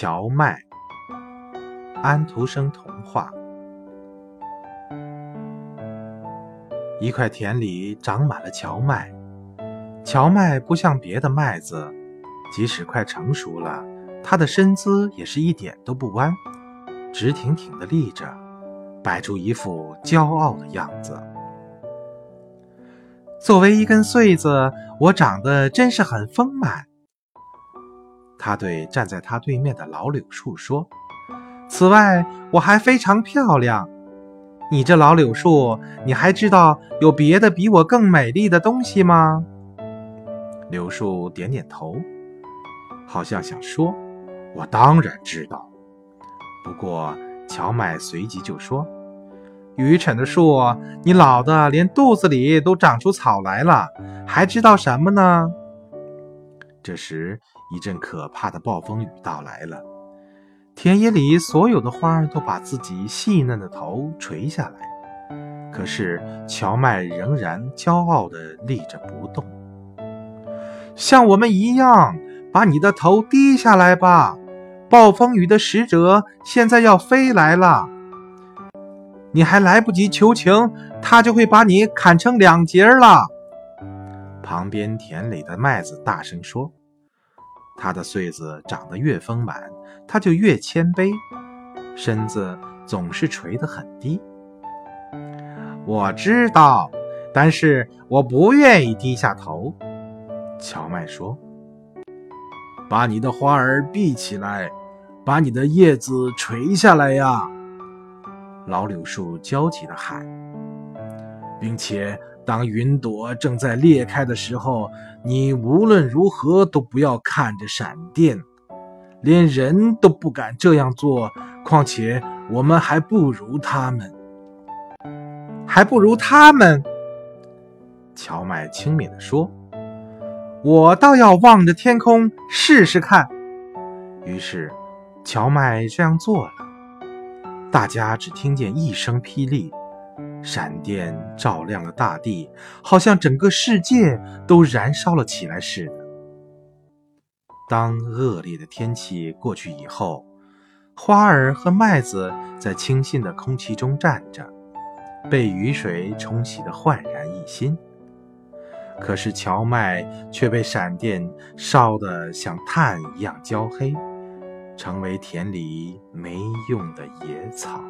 荞麦，安徒生童话。一块田里长满了荞麦，荞麦不像别的麦子，即使快成熟了，它的身姿也是一点都不弯，直挺挺的立着，摆出一副骄傲的样子。作为一根穗子，我长得真是很丰满。他对站在他对面的老柳树说：“此外，我还非常漂亮。你这老柳树，你还知道有别的比我更美丽的东西吗？”柳树点点头，好像想说：“我当然知道。”不过，荞麦随即就说：“愚蠢的树，你老的连肚子里都长出草来了，还知道什么呢？”这时，一阵可怕的暴风雨到来了。田野里所有的花儿都把自己细嫩的头垂下来，可是荞麦仍然骄傲地立着不动。像我们一样，把你的头低下来吧！暴风雨的使者现在要飞来了，你还来不及求情，他就会把你砍成两截了。旁边田里的麦子大声说：“他的穗子长得越丰满，他就越谦卑，身子总是垂得很低。”我知道，但是我不愿意低下头。荞麦说：“把你的花儿闭起来，把你的叶子垂下来呀！”老柳树焦急地喊，并且。当云朵正在裂开的时候，你无论如何都不要看着闪电，连人都不敢这样做。况且我们还不如他们，还不如他们。乔麦轻蔑地说：“我倒要望着天空试试看。”于是，乔麦这样做了。大家只听见一声霹雳。闪电照亮了大地，好像整个世界都燃烧了起来似的。当恶劣的天气过去以后，花儿和麦子在清新的空气中站着，被雨水冲洗得焕然一新。可是荞麦却被闪电烧得像炭一样焦黑，成为田里没用的野草。